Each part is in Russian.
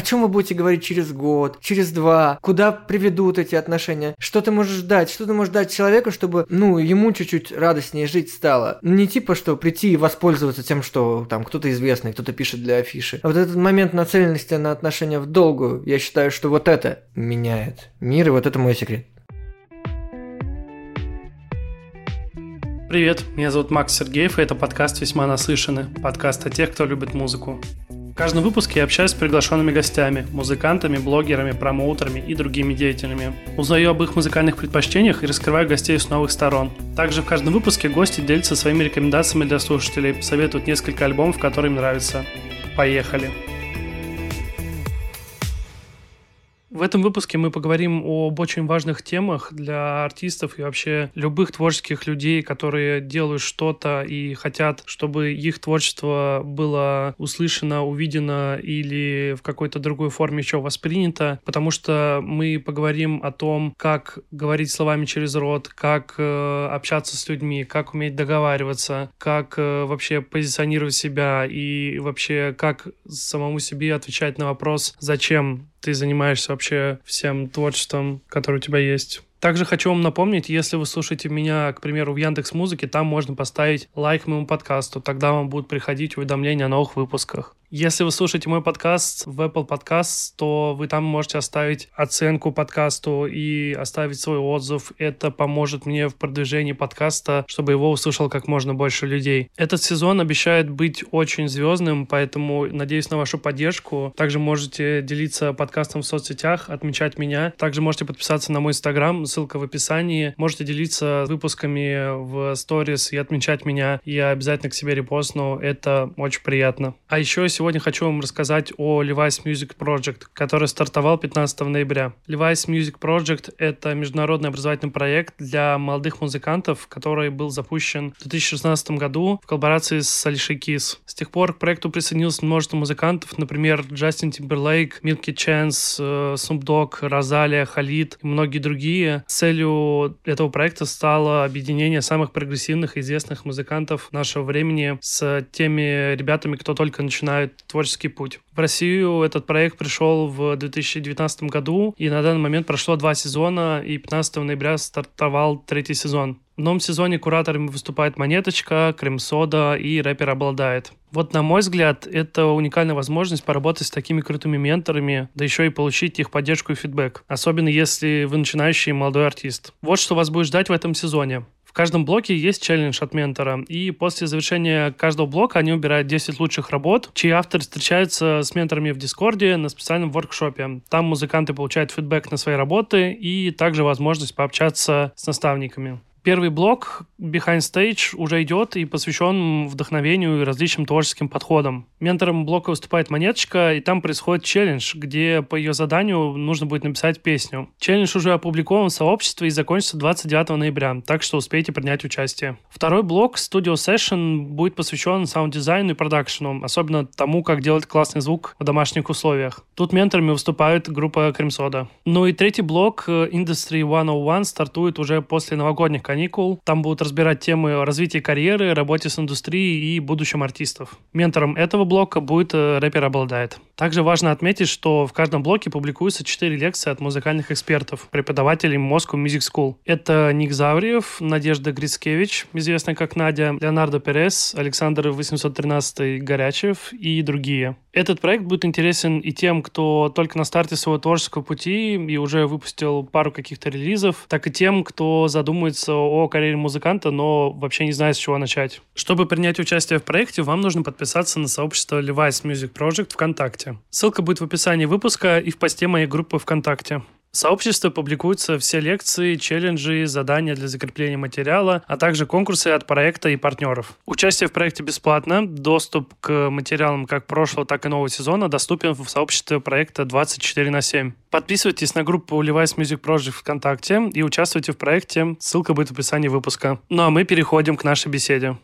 о чем вы будете говорить через год, через два, куда приведут эти отношения, что ты можешь дать, что ты можешь дать человеку, чтобы, ну, ему чуть-чуть радостнее жить стало. Не типа, что прийти и воспользоваться тем, что там кто-то известный, кто-то пишет для афиши. А вот этот момент нацеленности на отношения в долгую, я считаю, что вот это меняет мир, и вот это мой секрет. Привет, меня зовут Макс Сергеев, и это подкаст «Весьма насыщенный», подкаст о тех, кто любит музыку. Каждом выпуске я общаюсь с приглашенными гостями, музыкантами, блогерами, промоутерами и другими деятелями. Узнаю об их музыкальных предпочтениях и раскрываю гостей с новых сторон. Также в каждом выпуске гости делятся своими рекомендациями для слушателей, советуют несколько альбомов, которые им нравятся. Поехали! В этом выпуске мы поговорим об очень важных темах для артистов и вообще любых творческих людей, которые делают что-то и хотят, чтобы их творчество было услышано, увидено или в какой-то другой форме еще воспринято, потому что мы поговорим о том, как говорить словами через рот, как э, общаться с людьми, как уметь договариваться, как э, вообще позиционировать себя и вообще как самому себе отвечать на вопрос, зачем ты занимаешься вообще всем творчеством, которое у тебя есть. Также хочу вам напомнить, если вы слушаете меня, к примеру, в Яндекс Музыке, там можно поставить лайк моему подкасту, тогда вам будут приходить уведомления о новых выпусках. Если вы слушаете мой подкаст в Apple Podcasts, то вы там можете оставить оценку подкасту и оставить свой отзыв. Это поможет мне в продвижении подкаста, чтобы его услышал как можно больше людей. Этот сезон обещает быть очень звездным, поэтому надеюсь на вашу поддержку. Также можете делиться подкастом в соцсетях, отмечать меня. Также можете подписаться на мой инстаграм, ссылка в описании. Можете делиться выпусками в сторис и отмечать меня. Я обязательно к себе репостну. Это очень приятно. А еще сегодня хочу вам рассказать о Levi's Music Project, который стартовал 15 ноября. Levi's Music Project — это международный образовательный проект для молодых музыкантов, который был запущен в 2016 году в коллаборации с Alicia Keys. С тех пор к проекту присоединилось множество музыкантов, например, Джастин Тимберлейк, Милки Ченс, Snoop Dogg, Розалия, Халид и многие другие. Целью этого проекта стало объединение самых прогрессивных и известных музыкантов нашего времени с теми ребятами, кто только начинает творческий путь. В Россию этот проект пришел в 2019 году, и на данный момент прошло два сезона, и 15 ноября стартовал третий сезон. В новом сезоне кураторами выступает Монеточка, Cream Soda и рэпер OBLADAET. Вот, на мой взгляд, это уникальная возможность поработать с такими крутыми менторами, да еще и получить их поддержку и фидбэк. Особенно если вы начинающий молодой артист. Вот что вас будет ждать в этом сезоне. В каждом блоке есть челлендж от ментора, и после завершения каждого блока они выбирают 10 лучших работ, чьи авторы встречаются с менторами в Дискорде на специальном воркшопе. Там музыканты получают фидбэк на свои работы и также возможность пообщаться с наставниками. Первый блок Behind Stage уже идет и посвящен вдохновению и различным творческим подходам. Ментором блока выступает Монеточка, и там происходит челлендж, где по ее заданию нужно будет написать песню. Челлендж уже опубликован в сообществе и закончится 29 ноября, так что успейте принять участие. Второй блок Studio Session будет посвящен саунд-дизайну и продакшену, особенно тому, как делать классный звук в домашних условиях. Тут менторами выступает группа Кремсода. Ну и третий блок Industry 101 стартует уже после новогодних каникул. Там будут разбирать темы развития карьеры, работе с индустрией и будущем артистов. Ментором этого блока будет э, рэпер «Обладает». Также важно отметить, что в каждом блоке публикуются 4 лекции от музыкальных экспертов, преподавателей Moscow Music School. Это Ник Завриев, Надежда Грицкевич, известная как Надя, Леонардо Перес, Александр 813 Горячев и другие. Этот проект будет интересен и тем, кто только на старте своего творческого пути и уже выпустил пару каких-то релизов, так и тем, кто задумывается о карьере музыканта, но вообще не знает, с чего начать. Чтобы принять участие в проекте, вам нужно подписаться на сообщество Levi's Music Project ВКонтакте. Ссылка будет в описании выпуска и в посте моей группы ВКонтакте. В сообществе публикуются все лекции, челленджи, задания для закрепления материала, а также конкурсы от проекта и партнеров. Участие в проекте бесплатно. Доступ к материалам как прошлого, так и нового сезона доступен в сообществе проекта 24 на 7. Подписывайтесь на группу Levi's Music Project ВКонтакте и участвуйте в проекте. Ссылка будет в описании выпуска. Ну а мы переходим к нашей беседе.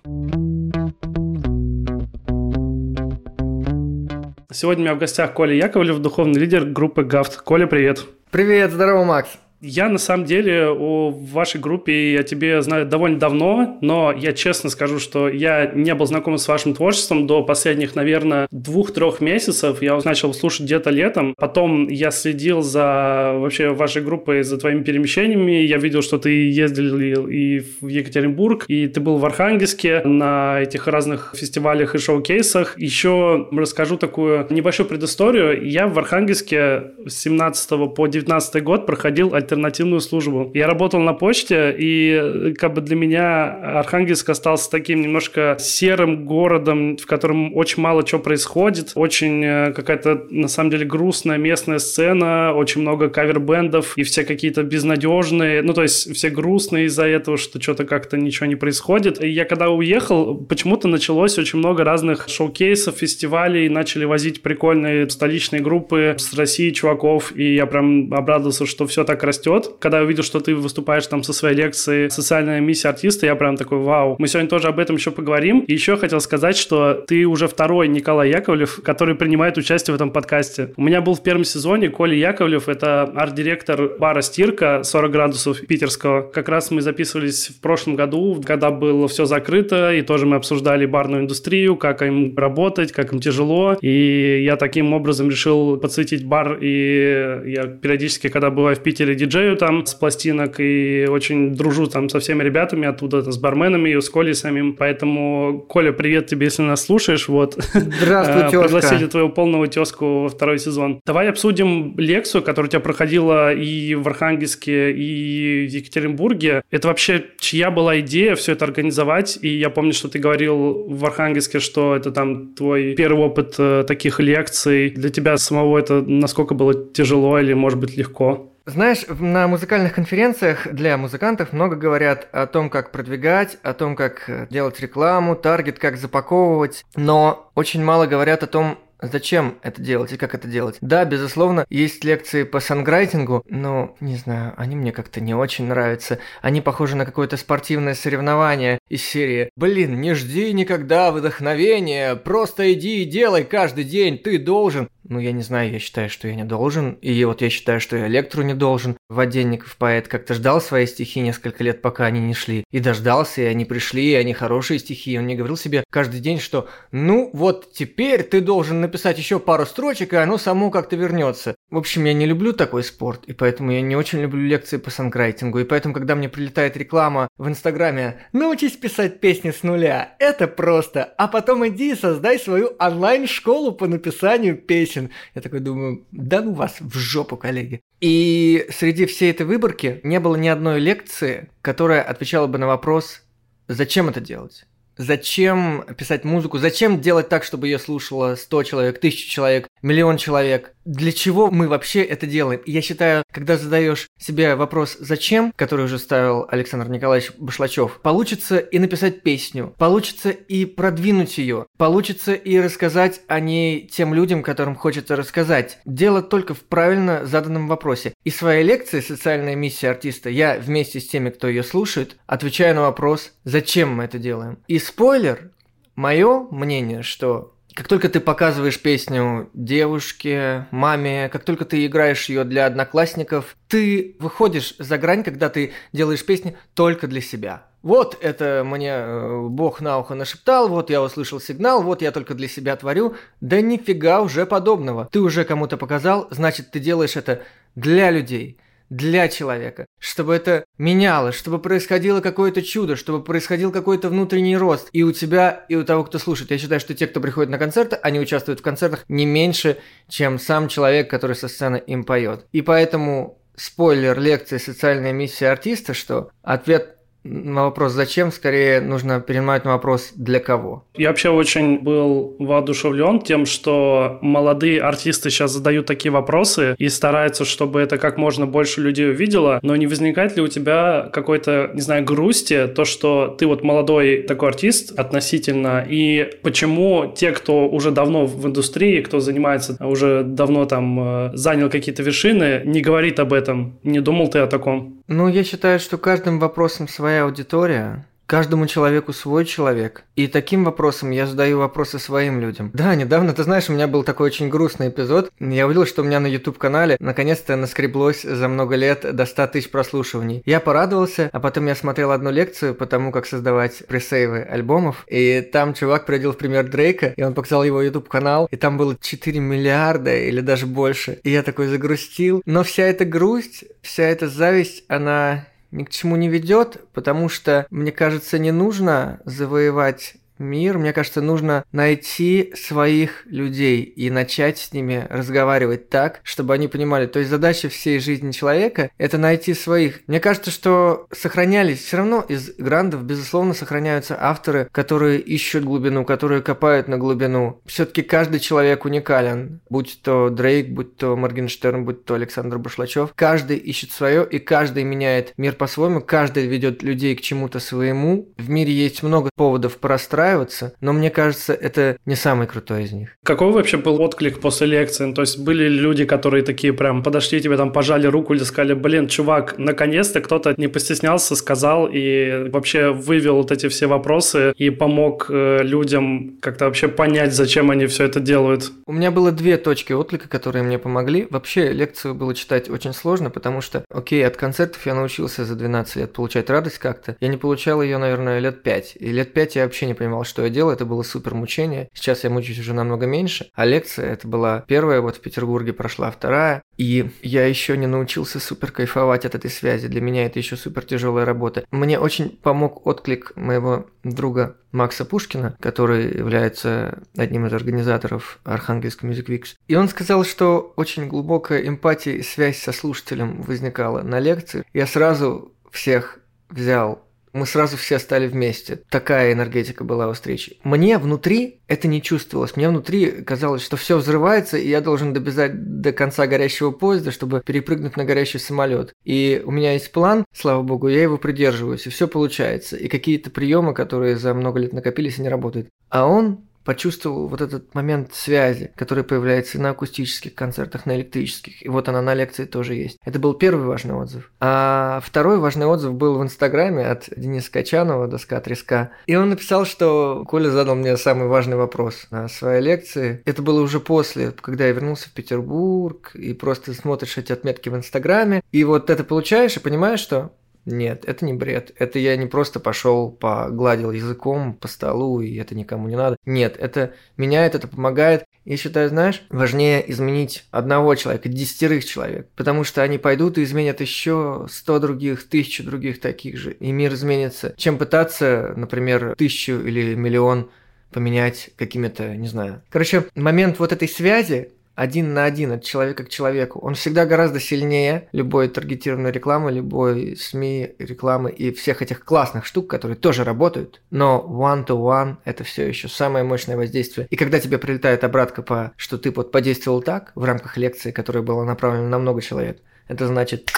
Сегодня у меня в гостях Коля Яковлев, духовный лидер группы ГАФТ. Коля, привет. Привет, здорово, Макс. Я на самом деле о вашей группе я тебе знаю довольно давно, но я честно скажу, что я не был знаком с вашим творчеством до последних, наверное, двух-трех месяцев. Я начал слушать где-то летом. Потом я следил за вообще вашей группой, за твоими перемещениями. Я видел, что ты ездил и в Екатеринбург, и ты был в Архангельске на этих разных фестивалях и шоу-кейсах. Еще расскажу такую небольшую предысторию. Я в Архангельске с 17 по 19 год проходил альтернативную альтернативную службу. Я работал на почте, и как бы для меня Архангельск остался таким немножко серым городом, в котором очень мало чего происходит, очень э, какая-то на самом деле грустная местная сцена, очень много кавер-бендов, и все какие-то безнадежные, ну то есть все грустные из-за этого, что что-то как-то ничего не происходит. И я когда уехал, почему-то началось очень много разных шоу-кейсов, фестивалей, начали возить прикольные столичные группы с России чуваков, и я прям обрадовался, что все так растет растет. Когда я увидел, что ты выступаешь там со своей лекцией «Социальная миссия артиста», я прям такой, вау. Мы сегодня тоже об этом еще поговорим. Еще хотел сказать, что ты уже второй Николай Яковлев, который принимает участие в этом подкасте. У меня был в первом сезоне Коля Яковлев, это арт-директор бара «Стирка» 40 градусов питерского. Как раз мы записывались в прошлом году, когда было все закрыто, и тоже мы обсуждали барную индустрию, как им работать, как им тяжело. И я таким образом решил подсветить бар, и я периодически, когда бываю в Питере, диджею там с пластинок и очень дружу там со всеми ребятами оттуда, с барменами и с Колей самим. Поэтому, Коля, привет тебе, если нас слушаешь. Вот. Здравствуй, тезка. Пригласили твою полного тезку во второй сезон. Давай обсудим лекцию, которая у тебя проходила и в Архангельске, и в Екатеринбурге. Это вообще чья была идея все это организовать? И я помню, что ты говорил в Архангельске, что это там твой первый опыт э, таких лекций. Для тебя самого это насколько было тяжело или, может быть, легко? Знаешь, на музыкальных конференциях для музыкантов много говорят о том, как продвигать, о том, как э, делать рекламу, таргет, как запаковывать, но очень мало говорят о том, Зачем это делать и как это делать? Да, безусловно, есть лекции по санграйтингу, но, не знаю, они мне как-то не очень нравятся. Они похожи на какое-то спортивное соревнование из серии «Блин, не жди никогда вдохновения, просто иди и делай каждый день, ты должен». Ну, я не знаю, я считаю, что я не должен. И вот я считаю, что я лектору не должен. Воденников поэт как-то ждал свои стихи несколько лет, пока они не шли. И дождался, и они пришли, и они хорошие стихи. Он не говорил себе каждый день, что «ну, вот теперь ты должен написать еще пару строчек, и оно само как-то вернется». В общем, я не люблю такой спорт, и поэтому я не очень люблю лекции по санграйтингу. И поэтому, когда мне прилетает реклама в Инстаграме «научись писать песни с нуля, это просто, а потом иди и создай свою онлайн-школу по написанию песен». Я такой думаю, да ну вас в жопу, коллеги. И среди всей этой выборки не было ни одной лекции, которая отвечала бы на вопрос, зачем это делать. Зачем писать музыку? Зачем делать так, чтобы ее слушало 100 человек, 1000 человек, миллион человек? Для чего мы вообще это делаем? Я считаю, когда задаешь себе вопрос «зачем?», который уже ставил Александр Николаевич Башлачев, получится и написать песню, получится и продвинуть ее, получится и рассказать о ней тем людям, которым хочется рассказать. Дело только в правильно заданном вопросе. И своей лекции «Социальная миссия артиста» я вместе с теми, кто ее слушает, отвечаю на вопрос «зачем мы это делаем?». И спойлер, мое мнение, что как только ты показываешь песню девушке, маме, как только ты играешь ее для одноклассников, ты выходишь за грань, когда ты делаешь песни только для себя. Вот это мне э, Бог на ухо нашептал, вот я услышал сигнал, вот я только для себя творю. Да нифига уже подобного. Ты уже кому-то показал, значит ты делаешь это для людей для человека, чтобы это менялось, чтобы происходило какое-то чудо, чтобы происходил какой-то внутренний рост и у тебя, и у того, кто слушает. Я считаю, что те, кто приходит на концерты, они участвуют в концертах не меньше, чем сам человек, который со сцены им поет. И поэтому спойлер лекции «Социальная миссия артиста», что ответ на вопрос «зачем?» скорее нужно перенимать на вопрос «для кого?». Я вообще очень был воодушевлен тем, что молодые артисты сейчас задают такие вопросы и стараются, чтобы это как можно больше людей увидело, но не возникает ли у тебя какой-то, не знаю, грусти, то, что ты вот молодой такой артист относительно, и почему те, кто уже давно в индустрии, кто занимается, уже давно там э, занял какие-то вершины, не говорит об этом? Не думал ты о таком? Ну, я считаю, что каждым вопросом своя аудитория. Каждому человеку свой человек. И таким вопросом я задаю вопросы своим людям. Да, недавно, ты знаешь, у меня был такой очень грустный эпизод. Я увидел, что у меня на YouTube-канале наконец-то наскреблось за много лет до 100 тысяч прослушиваний. Я порадовался, а потом я смотрел одну лекцию по тому, как создавать пресейвы альбомов. И там чувак приводил в пример Дрейка, и он показал его YouTube-канал, и там было 4 миллиарда или даже больше. И я такой загрустил. Но вся эта грусть, вся эта зависть, она ни к чему не ведет, потому что, мне кажется, не нужно завоевать мир, мне кажется, нужно найти своих людей и начать с ними разговаривать так, чтобы они понимали. То есть задача всей жизни человека – это найти своих. Мне кажется, что сохранялись все равно из грандов, безусловно, сохраняются авторы, которые ищут глубину, которые копают на глубину. Все-таки каждый человек уникален, будь то Дрейк, будь то Моргенштерн, будь то Александр Башлачев. Каждый ищет свое, и каждый меняет мир по-своему, каждый ведет людей к чему-то своему. В мире есть много поводов порастраивать, устраиваться, но мне кажется, это не самый крутой из них. Какой вообще был отклик после лекции? То есть были люди, которые такие прям подошли тебе там, пожали руку или сказали, блин, чувак, наконец-то кто-то не постеснялся, сказал и вообще вывел вот эти все вопросы и помог э, людям как-то вообще понять, зачем они все это делают? У меня было две точки отклика, которые мне помогли. Вообще лекцию было читать очень сложно, потому что, окей, от концертов я научился за 12 лет получать радость как-то. Я не получал ее, наверное, лет 5. И лет 5 я вообще не понимал, понимал, что я делаю, это было супер мучение. Сейчас я мучаюсь уже намного меньше. А лекция, это была первая, вот в Петербурге прошла вторая. И я еще не научился супер кайфовать от этой связи. Для меня это еще супер тяжелая работа. Мне очень помог отклик моего друга Макса Пушкина, который является одним из организаторов Архангельской Music Weeks. И он сказал, что очень глубокая эмпатия и связь со слушателем возникала на лекции. Я сразу всех взял мы сразу все стали вместе. Такая энергетика была у встречи. Мне внутри это не чувствовалось. Мне внутри казалось, что все взрывается, и я должен добежать до конца горящего поезда, чтобы перепрыгнуть на горящий самолет. И у меня есть план, слава богу, я его придерживаюсь, и все получается. И какие-то приемы, которые за много лет накопились, они работают. А он почувствовал вот этот момент связи, который появляется на акустических концертах, на электрических. И вот она на лекции тоже есть. Это был первый важный отзыв. А второй важный отзыв был в Инстаграме от Дениса Качанова, доска треска. И он написал, что Коля задал мне самый важный вопрос на своей лекции. Это было уже после, когда я вернулся в Петербург, и просто смотришь эти отметки в Инстаграме, и вот это получаешь и понимаешь, что нет, это не бред. Это я не просто пошел, погладил языком по столу, и это никому не надо. Нет, это меняет, это помогает. Я считаю, знаешь, важнее изменить одного человека, десятерых человек, потому что они пойдут и изменят еще сто других, тысячу других таких же, и мир изменится, чем пытаться, например, тысячу или миллион поменять какими-то, не знаю. Короче, момент вот этой связи, один на один от человека к человеку, он всегда гораздо сильнее любой таргетированной рекламы, любой СМИ, рекламы и всех этих классных штук, которые тоже работают. Но one-to-one это все еще самое мощное воздействие. И когда тебе прилетает обратка по, что ты вот подействовал так в рамках лекции, которая была направлена на много человек, это значит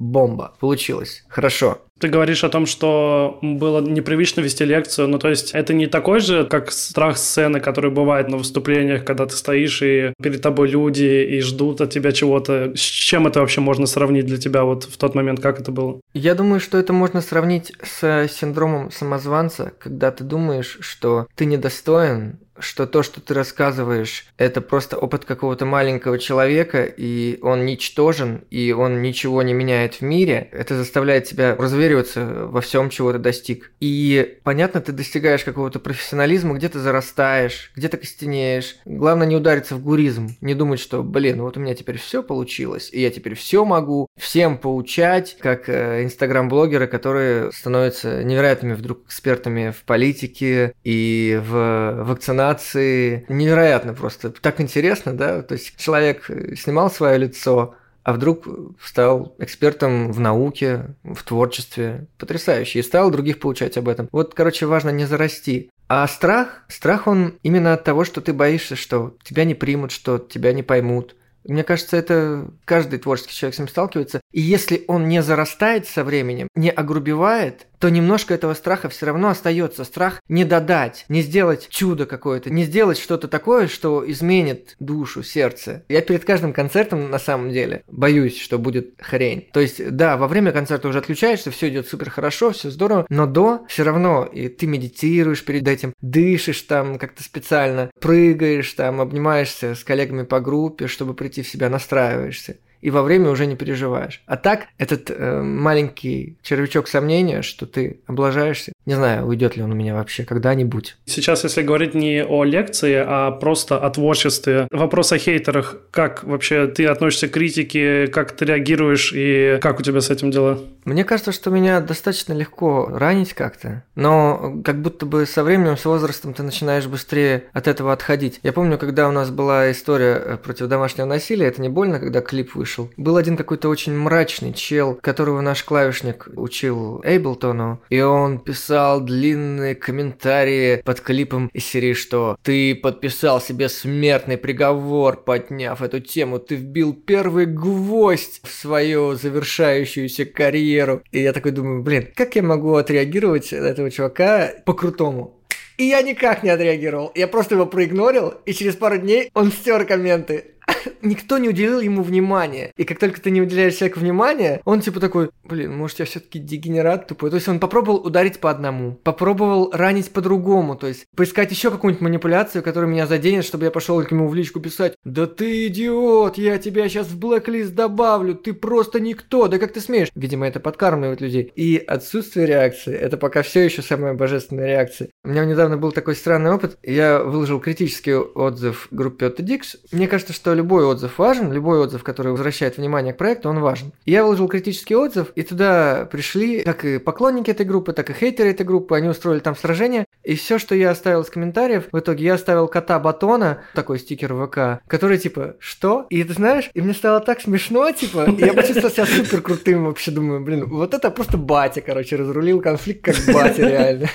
бомба, получилось, хорошо. Ты говоришь о том, что было непривычно вести лекцию, ну то есть это не такой же, как страх сцены, который бывает на выступлениях, когда ты стоишь и перед тобой люди и ждут от тебя чего-то. С чем это вообще можно сравнить для тебя вот в тот момент, как это было? Я думаю, что это можно сравнить с синдромом самозванца, когда ты думаешь, что ты недостоин что то, что ты рассказываешь, это просто опыт какого-то маленького человека, и он ничтожен, и он ничего не меняет в мире, это заставляет тебя развериваться во всем, чего ты достиг. И, понятно, ты достигаешь какого-то профессионализма, где-то зарастаешь, где-то костенеешь. Главное не удариться в гуризм, не думать, что, блин, вот у меня теперь все получилось, и я теперь все могу всем поучать, как э, инстаграм-блогеры, которые становятся невероятными вдруг экспертами в политике и в вакцинации интонации. Невероятно просто. Так интересно, да? То есть человек э, снимал свое лицо, а вдруг стал экспертом в науке, в творчестве. Потрясающе. И стал других получать об этом. Вот, короче, важно не зарасти. А страх, страх он именно от того, что ты боишься, что тебя не примут, что тебя не поймут, мне кажется, это каждый творческий человек с ним сталкивается. И если он не зарастает со временем, не огрубевает, то немножко этого страха все равно остается. Страх не додать, не сделать чудо какое-то, не сделать что-то такое, что изменит душу, сердце. Я перед каждым концертом на самом деле боюсь, что будет хрень. То есть, да, во время концерта уже отключаешься, все идет супер хорошо, все здорово, но до все равно и ты медитируешь перед этим, дышишь там как-то специально, прыгаешь там, обнимаешься с коллегами по группе, чтобы прийти в себя, настраиваешься и во время уже не переживаешь. А так, этот э, маленький червячок сомнения, что ты облажаешься, не знаю, уйдет ли он у меня вообще когда-нибудь. Сейчас, если говорить не о лекции, а просто о творчестве, вопрос о хейтерах. Как вообще ты относишься к критике, как ты реагируешь и как у тебя с этим дела? Мне кажется, что меня достаточно легко ранить как-то, но как будто бы со временем, с возрастом ты начинаешь быстрее от этого отходить. Я помню, когда у нас была история э, против домашнего насилия, это не больно, когда клип вышел, вышел. Был один какой-то очень мрачный чел, которого наш клавишник учил Эйблтону, и он писал длинные комментарии под клипом из серии, что «Ты подписал себе смертный приговор, подняв эту тему, ты вбил первый гвоздь в свою завершающуюся карьеру». И я такой думаю, блин, как я могу отреагировать на этого чувака по-крутому? И я никак не отреагировал. Я просто его проигнорил, и через пару дней он стер комменты. никто не уделил ему внимания. И как только ты не уделяешь человеку внимания, он типа такой, блин, может я все-таки дегенерат тупой. То есть он попробовал ударить по одному, попробовал ранить по-другому, то есть поискать еще какую-нибудь манипуляцию, которая меня заденет, чтобы я пошел к нему в личку писать, да ты идиот, я тебя сейчас в блэк-лист добавлю, ты просто никто, да как ты смеешь? Видимо, это подкармливает людей. И отсутствие реакции, это пока все еще самая божественная реакция. У меня недавно был такой странный опыт, я выложил критический отзыв группе Otodix. Мне кажется, что любой отзыв важен, любой отзыв, который возвращает внимание к проекту, он важен. Я выложил критический отзыв, и туда пришли как и поклонники этой группы, так и хейтеры этой группы, они устроили там сражение, и все, что я оставил из комментариев, в итоге я оставил кота Батона, такой стикер ВК, который типа, что? И ты знаешь, и мне стало так смешно, типа, я почувствовал себя супер крутым вообще, думаю, блин, вот это просто батя, короче, разрулил конфликт как батя реально.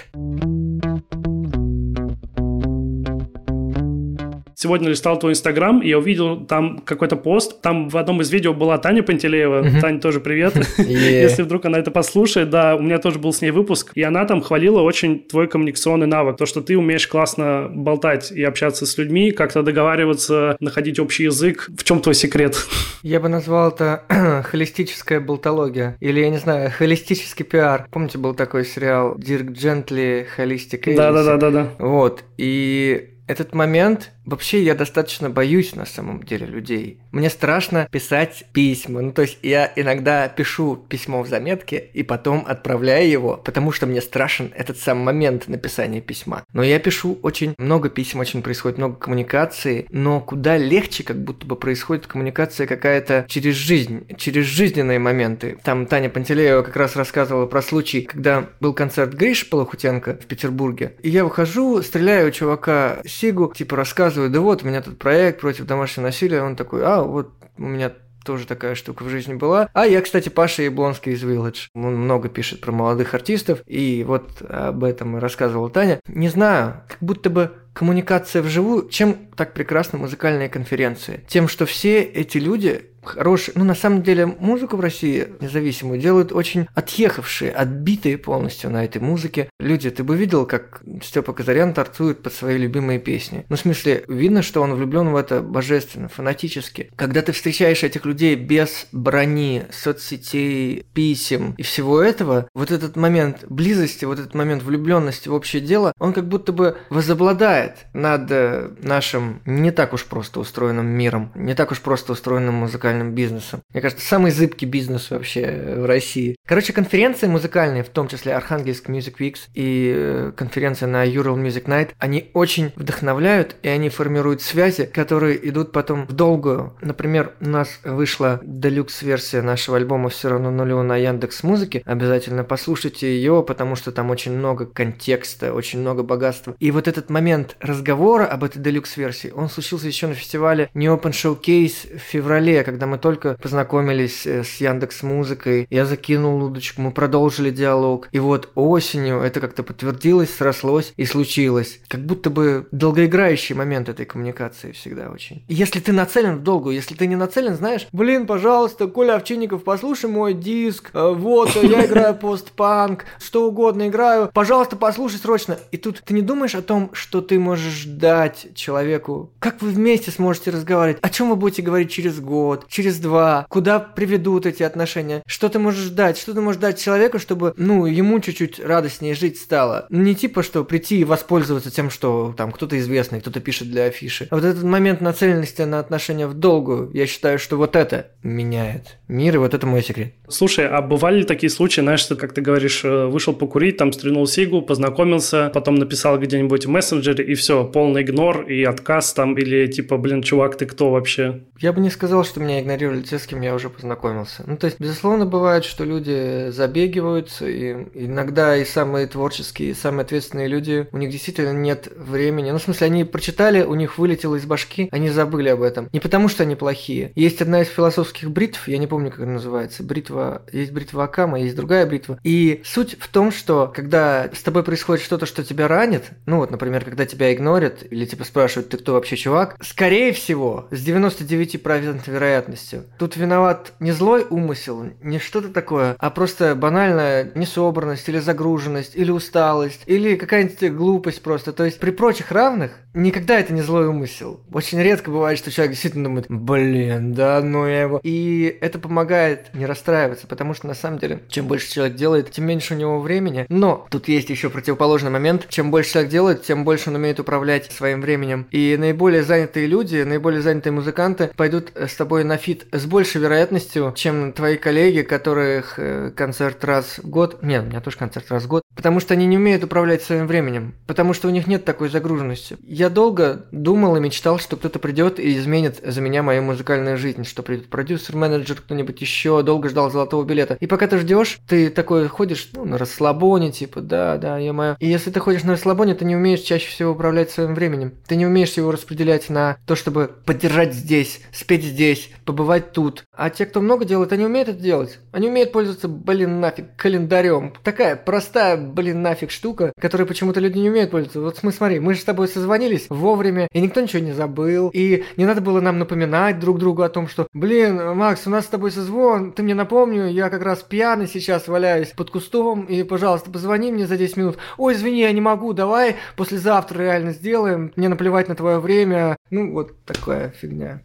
Сегодня листал твой Инстаграм, и я увидел там какой-то пост. Там в одном из видео была Таня Пантелеева. Mm-hmm. Таня, тоже привет. Если вдруг она это послушает, да, у меня тоже был с ней выпуск. И она там хвалила очень твой коммуникационный навык. То, что ты умеешь классно болтать и общаться с людьми, как-то договариваться, находить общий язык. В чем твой секрет? Я бы назвал это холистическая болтология. Или, я не знаю, холистический пиар. Помните, был такой сериал Дирк Джентли, Холистик Да-да-да-да. Вот. И этот момент Вообще я достаточно боюсь на самом деле людей. Мне страшно писать письма. Ну, то есть я иногда пишу письмо в заметке и потом отправляю его, потому что мне страшен этот сам момент написания письма. Но я пишу очень много писем, очень происходит много коммуникации, но куда легче как будто бы происходит коммуникация какая-то через жизнь, через жизненные моменты. Там Таня Пантелеева как раз рассказывала про случай, когда был концерт Гриш Полохутенко в Петербурге, и я выхожу, стреляю у чувака Сигу, типа рассказываю рассказываю, да вот, у меня тут проект против домашнего насилия, он такой, а, вот у меня тоже такая штука в жизни была. А я, кстати, Паша Яблонский из Village. Он много пишет про молодых артистов, и вот об этом рассказывала Таня. Не знаю, как будто бы коммуникация вживую, чем так прекрасны музыкальные конференции? Тем, что все эти люди хорошие. Ну, на самом деле, музыку в России независимую делают очень отъехавшие, отбитые полностью на этой музыке. Люди, ты бы видел, как Степа Казарян торцует под свои любимые песни. Ну, в смысле, видно, что он влюблен в это божественно, фанатически. Когда ты встречаешь этих людей без брони, соцсетей, писем и всего этого, вот этот момент близости, вот этот момент влюбленности в общее дело, он как будто бы возобладает над э, нашим не так уж просто устроенным миром, не так уж просто устроенным музыкальным бизнесом. Мне кажется, самый зыбкий бизнес вообще в России. Короче, конференции музыкальные, в том числе Архангельск Music Weeks и э, конференция на Ural Music Night, они очень вдохновляют, и они формируют связи, которые идут потом в долгую. Например, у нас вышла делюкс-версия нашего альбома «Все равно нулю» на Яндекс Музыке. Обязательно послушайте ее, потому что там очень много контекста, очень много богатства. И вот этот момент разговора об этой делюкс-версии, он случился еще на фестивале New Open Showcase в феврале, когда мы только познакомились э, с Яндекс Музыкой. Я закинул удочку, мы продолжили диалог. И вот осенью это как-то подтвердилось, срослось и случилось. Как будто бы долгоиграющий момент этой коммуникации всегда очень. Если ты нацелен в долгу, если ты не нацелен, знаешь, блин, пожалуйста, Коля Овчинников, послушай мой диск, э, вот, я играю постпанк, что угодно играю, пожалуйста, послушай срочно. И тут ты не думаешь о том, что ты можешь дать человеку, как вы вместе сможете разговаривать, о чем вы будете говорить через год, через два, куда приведут эти отношения, что ты можешь дать, что ты можешь дать человеку, чтобы, ну, ему чуть-чуть радостнее жить стало. Не типа, что прийти и воспользоваться тем, что там кто-то известный, кто-то пишет для афиши. А вот этот момент нацеленности на отношения в долгу, я считаю, что вот это меняет мир, и вот это мой секрет. Слушай, а бывали ли такие случаи, знаешь, что, как ты говоришь, э, вышел покурить, там стрянул сигу, познакомился, потом написал где-нибудь в мессенджере, и все, полный игнор и отказ там, или типа, блин, чувак, ты кто вообще? Я бы не сказал, что меня игнорировали те, с кем я уже познакомился. Ну, то есть, безусловно, бывает, что люди забегиваются, и иногда и самые творческие, и самые ответственные люди, у них действительно нет времени. Ну, в смысле, они прочитали, у них вылетело из башки, они забыли об этом. Не потому, что они плохие. Есть одна из философских бритв, я не помню, как она называется, бритва, есть бритва Акама, есть другая бритва. И суть в том, что когда с тобой происходит что-то, что тебя ранит, ну вот, например, когда тебя игнорят, или типа спрашивают, ты кто вообще чувак, скорее всего, с 99% вероятностью, тут виноват не злой умысел, не что-то такое, а просто банальная несобранность или загруженность, или усталость, или какая-нибудь глупость просто. То есть при прочих равных никогда это не злой умысел. Очень редко бывает, что человек действительно думает, блин, да ну я его. И это помогает не расстраиваться, потому что на самом деле, чем больше человек делает, тем меньше у него времени. Но тут есть еще противоположный момент. Чем больше человек делает, тем больше он умеет управлять своим временем. И наиболее занятые люди, наиболее занятые музыканты пойдут с тобой на feat с большей вероятностью, чем твои коллеги, которых э, концерт раз в год. Нет, у меня тоже концерт раз в год. Потому что они не умеют управлять своим временем. Потому что у них нет такой загруженности. Я долго думал и мечтал, что кто-то придет и изменит за меня мою музыкальную жизнь. Что придет продюсер, менеджер, кто-нибудь еще. Долго ждал золотого билета. И пока ты ждешь, ты такой ходишь ну, на расслабоне, типа, да, да, я мое. И если ты ходишь на расслабоне, ты не умеешь чаще всего управлять своим временем. Ты не умеешь его распределять на то, чтобы поддержать здесь, спеть здесь, побывать тут. А те, кто много делает, они умеют это делать. Они умеют пользоваться, блин, нафиг, календарем. Такая простая, блин, нафиг штука, которой почему-то люди не умеют пользоваться. Вот мы смотри, мы же с тобой созвонились вовремя, и никто ничего не забыл. И не надо было нам напоминать друг другу о том, что, блин, Макс, у нас с тобой созвон, ты мне напомню, я как раз пьяный сейчас валяюсь под кустом, и, пожалуйста, позвони мне за 10 минут. Ой, извини, я не могу, давай послезавтра реально сделаем, мне наплевать на твое время. Ну, вот такая фигня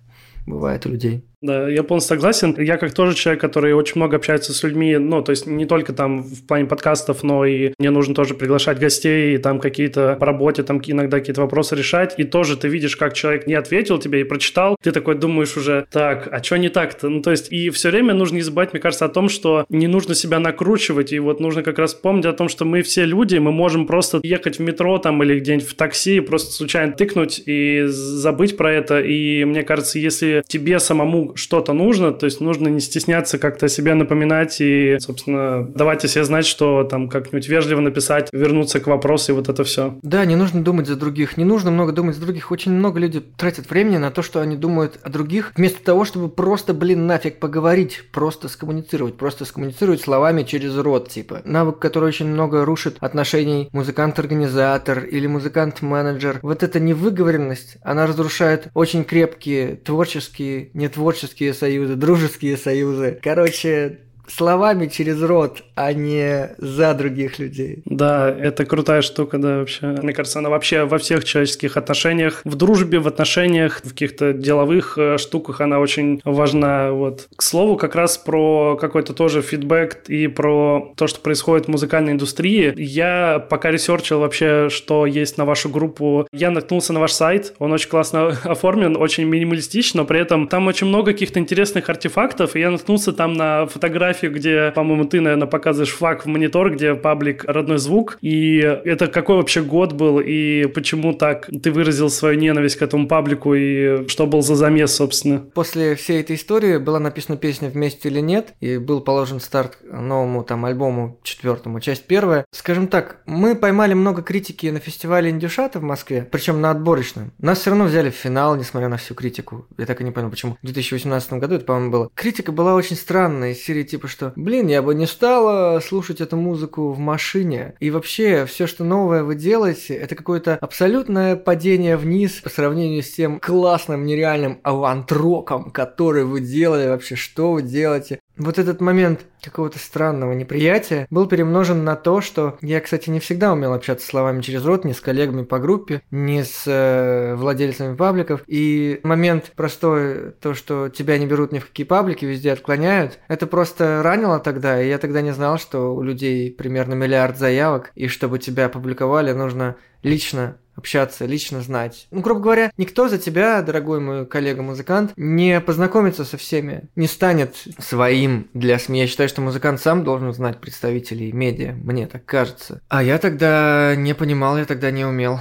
бывает у людей. Да, я полностью согласен. Я как тоже человек, который очень много общается с людьми, ну, то есть не только там в плане подкастов, но и мне нужно тоже приглашать гостей, и там какие-то по работе, там иногда какие-то вопросы решать. И тоже ты видишь, как человек не ответил тебе и прочитал, ты такой думаешь уже, так, а что не так-то? Ну, то есть и все время нужно не забывать, мне кажется, о том, что не нужно себя накручивать, и вот нужно как раз помнить о том, что мы все люди, мы можем просто ехать в метро там или где-нибудь в такси, просто случайно тыкнуть и забыть про это. И мне кажется, если тебе самому что-то нужно, то есть нужно не стесняться как-то себе напоминать и, собственно, давать о себе знать, что там как-нибудь вежливо написать, вернуться к вопросу и вот это все. Да, не нужно думать за других, не нужно много думать за других. Очень много людей тратят времени на то, что они думают о других, вместо того, чтобы просто, блин, нафиг поговорить, просто скоммуницировать, просто скоммуницировать словами через рот, типа. Навык, который очень много рушит отношений музыкант-организатор или музыкант-менеджер. Вот эта невыговоренность, она разрушает очень крепкие творческие, нетворческие творческие союзы, дружеские союзы. Короче, словами через рот, а не за других людей. Да, это крутая штука, да, вообще. Мне кажется, она вообще во всех человеческих отношениях, в дружбе, в отношениях, в каких-то деловых э, штуках она очень важна. Вот. К слову, как раз про какой-то тоже фидбэк и про то, что происходит в музыкальной индустрии. Я пока research ил вообще, что есть на вашу группу, я наткнулся на ваш сайт, он очень классно оформлен, очень минималистично, но при этом там очень много каких-то интересных артефактов, и я наткнулся там на фотографии фотографию, где, по-моему, ты, наверное, показываешь fuck в монитор, где паблик «Родной звук». И это какой вообще год был, и почему так ты выразил свою ненависть к этому паблику, и что был за замес, собственно? После всей этой истории была написана песня «Вместе или нет», и был положен старт новому там альбому четвертому, часть первая. Скажем так, мы поймали много критики на фестивале Индюшата в Москве, причем на отборочном. Нас все равно взяли в финал, несмотря на всю критику. Я так и не понял, почему. В 2018 году это, по-моему, было. Критика была очень странная, из серии типа, что, блин, я бы не стала слушать эту музыку в машине. И вообще, все, что новое вы делаете, это какое-то абсолютное падение вниз по сравнению с тем классным, нереальным авантроком, который вы делали вообще, что вы делаете. Вот этот момент какого-то странного неприятия был перемножен на то, что я, кстати, не всегда умел общаться словами через рот, ни с коллегами по группе, ни с э, владельцами пабликов. И момент простой, то, что тебя не берут ни в какие паблики, везде отклоняют, это просто ранило тогда, и я тогда не знал, что у людей примерно миллиард заявок, и чтобы тебя опубликовали, нужно лично общаться, лично знать. Ну, грубо говоря, никто за тебя, дорогой мой коллега-музыкант, не познакомится со всеми, не станет своим для СМИ. Я считаю, что музыкант сам должен знать представителей медиа, мне так кажется. А я тогда не понимал, я тогда не умел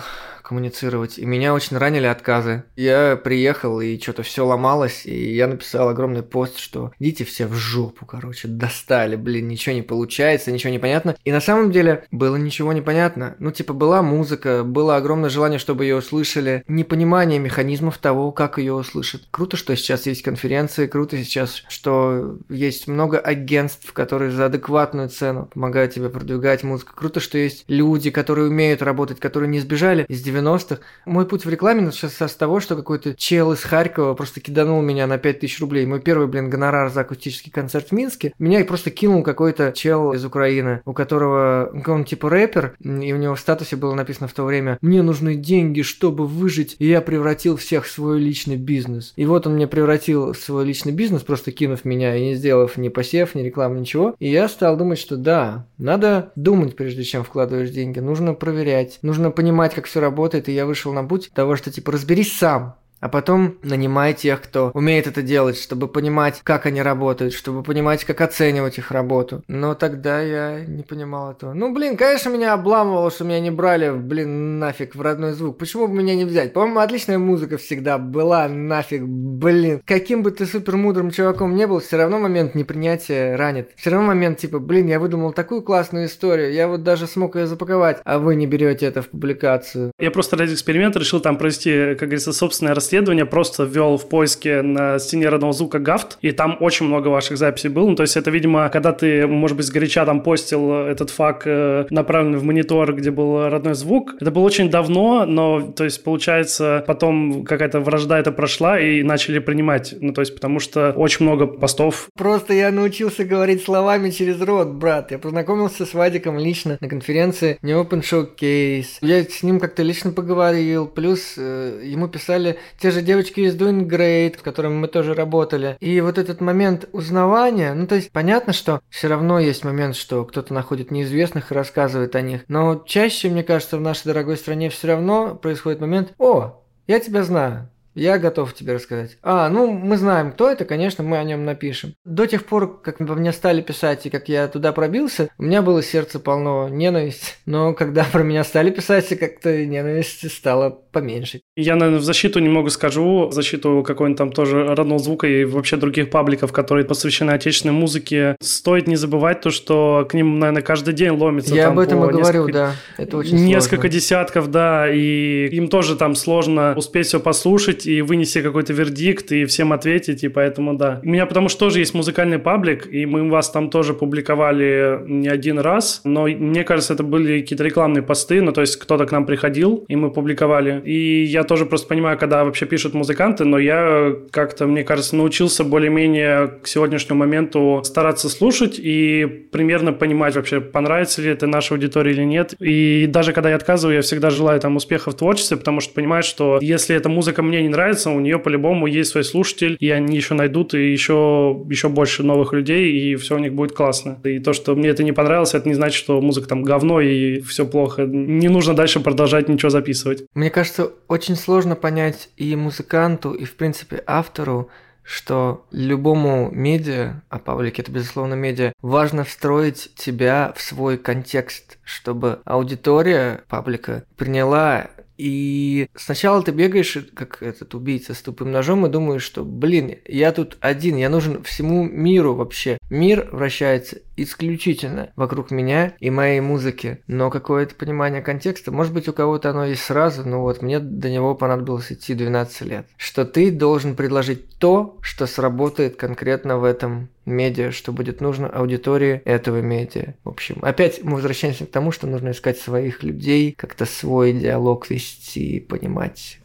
коммуницировать. И меня очень ранили отказы. Я приехал, и что-то все ломалось, и я написал огромный пост, что идите все в жопу, короче, достали, блин, ничего не получается, ничего не понятно. И на самом деле было ничего не понятно. Ну, типа, была музыка, было огромное желание, чтобы ее услышали, непонимание механизмов того, как ее услышат. Круто, что сейчас есть конференции, круто сейчас, что есть много агентств, которые за адекватную цену помогают тебе продвигать музыку. Круто, что есть люди, которые умеют работать, которые не сбежали из 90 90-х. Мой путь в рекламе начался с того, что какой-то чел из Харькова просто киданул меня на 5000 рублей. Мой первый, блин, гонорар за акустический концерт в Минске. Меня просто кинул какой-то чел из Украины, у которого, он типа рэпер, и у него в статусе было написано в то время «Мне нужны деньги, чтобы выжить, и я превратил всех в свой личный бизнес». И вот он мне превратил в свой личный бизнес, просто кинув меня и не сделав ни посев, ни рекламу, ничего. И я стал думать, что да, надо думать, прежде чем вкладываешь деньги. Нужно проверять, нужно понимать, как все работает, работает, и я вышел на путь того, что типа разберись сам, а потом нанимай тех, кто умеет это делать, чтобы понимать, как они работают, чтобы понимать, как оценивать их работу. Но тогда я не понимал этого. Ну, блин, конечно, меня обламывало, что меня не брали, блин, нафиг в родной звук. Почему бы меня не взять? По-моему, отличная музыка всегда была, нафиг, блин. Каким бы ты супер мудрым чуваком не был, все равно момент непринятия ранит. Все равно момент типа, блин, я выдумал такую классную историю, я вот даже смог ее запаковать, а вы не берете это в публикацию. Я просто ради эксперимента решил там провести, как говорится, собственное расследование расследование, просто ввел в поиске на стене родного звука гафт, и там очень много ваших записей было. Ну, то есть это, видимо, когда ты, может быть, сгоряча там постил этот факт, э, направленный в монитор, где был родной звук. Это было очень давно, но, то есть, получается, потом какая-то вражда это прошла и начали принимать. Ну, то есть, потому что очень много постов. Просто я научился говорить словами через рот, брат. Я познакомился с Вадиком лично на конференции не Open Showcase. Я с ним как-то лично поговорил, плюс э, ему писали те же девочки из Doing Great, с которыми мы тоже работали. И вот этот момент узнавания, ну то есть понятно, что все равно есть момент, что кто-то находит неизвестных и рассказывает о них. Но чаще, мне кажется, в нашей дорогой стране все равно происходит момент, о, я тебя знаю, я готов тебе рассказать. А, ну, мы знаем, кто это, конечно, мы о нем напишем. До тех пор, как во мне стали писать и как я туда пробился, у меня было сердце полно ненависти. Но когда про меня стали писать, как-то ненависти стало поменьше. Я, наверное, в защиту немного скажу, в защиту какой-нибудь там тоже родного звука и вообще других пабликов, которые посвящены отечественной музыке. Стоит не забывать то, что к ним, наверное, каждый день ломится. Я об этом и говорю, да. Это очень Несколько сложно. десятков, да, и им тоже там сложно успеть все послушать и вынести какой-то вердикт и всем ответить, и поэтому да. У меня потому что тоже есть музыкальный паблик, и мы вас там тоже публиковали не один раз, но мне кажется, это были какие-то рекламные посты, ну то есть кто-то к нам приходил, и мы публиковали и я тоже просто понимаю, когда вообще пишут музыканты, но я как-то, мне кажется, научился более-менее к сегодняшнему моменту стараться слушать и примерно понимать вообще, понравится ли это нашей аудитории или нет. И даже когда я отказываю, я всегда желаю там успеха в творчестве, потому что понимаю, что если эта музыка мне не нравится, у нее по-любому есть свой слушатель, и они еще найдут и еще, еще больше новых людей, и все у них будет классно. И то, что мне это не понравилось, это не значит, что музыка там говно и все плохо. Не нужно дальше продолжать ничего записывать. Мне кажется, очень сложно понять и музыканту, и, в принципе, автору, что любому медиа, а паблик это безусловно медиа, важно встроить тебя в свой контекст, чтобы аудитория паблика приняла и сначала ты бегаешь, как этот убийца с тупым ножом, и думаешь, что, блин, я тут один, я нужен всему миру вообще. Мир вращается исключительно вокруг меня и моей музыки. Но какое-то понимание контекста, может быть, у кого-то оно есть сразу, но вот мне до него понадобилось идти 12 лет. Что ты должен предложить то, что сработает конкретно в этом медиа, что будет нужно аудитории этого медиа. В общем, опять мы возвращаемся к тому, что нужно искать своих людей, как-то свой диалог вести, понимать.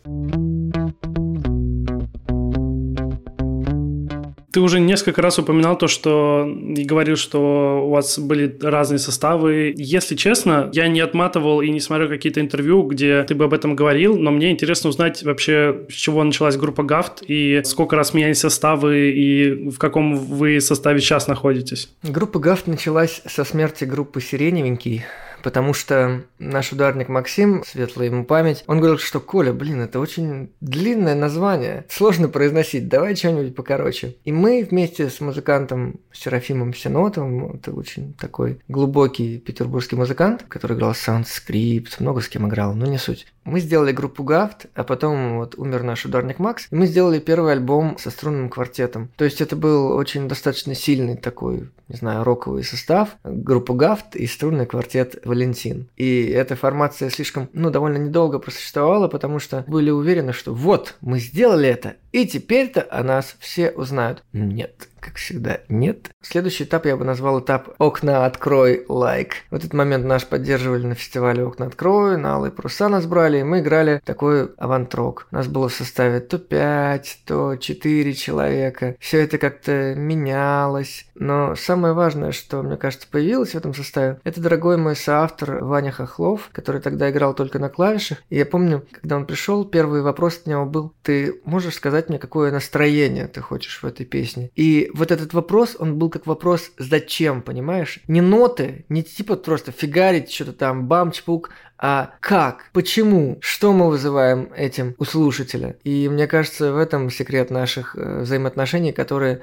Ты уже несколько раз упоминал то, что и говорил, что у вас были разные составы. Если честно, я не отматывал и не смотрел какие-то интервью, где ты бы об этом говорил, но мне интересно узнать вообще, с чего началась группа Гафт и сколько раз менялись составы и в каком вы составе сейчас находитесь. Группа Гафт началась со смерти группы Сиреневенький потому что наш ударник Максим, светлая ему память, он говорил, что Коля, блин, это очень длинное название, сложно произносить, давай что-нибудь покороче. И мы вместе с музыкантом Серафимом Синотовым, это очень такой глубокий петербургский музыкант, который играл Soundscript, много с кем играл, но не суть. Мы сделали группу Гафт, а потом вот умер наш ударник Макс, и мы сделали первый альбом со струнным квартетом. То есть это был очень достаточно сильный такой, не знаю, роковый состав, группа Гафт и струнный квартет Валентин. И эта формация слишком, ну, довольно недолго просуществовала, потому что были уверены, что вот, мы сделали это, и теперь-то о нас все узнают. Нет, как всегда, нет. Следующий этап я бы назвал этап «Окна открой, лайк». В этот момент наш поддерживали на фестивале «Окна открой», на «Алые паруса» нас брали, и мы играли такой авантрок. У нас было в составе то 5, то 4 человека. Все это как-то менялось. Но самое важное, что, мне кажется, появилось в этом составе, это дорогой мой соавтор Ваня Хохлов, который тогда играл только на клавишах. И я помню, когда он пришел, первый вопрос от него был, ты можешь сказать мне, какое настроение ты хочешь в этой песне? И вот этот вопрос, он был как вопрос «зачем?», понимаешь? Не ноты, не типа просто фигарить что-то там, бам-чпук, а как, почему, что мы вызываем этим у слушателя. И мне кажется, в этом секрет наших э, взаимоотношений, которые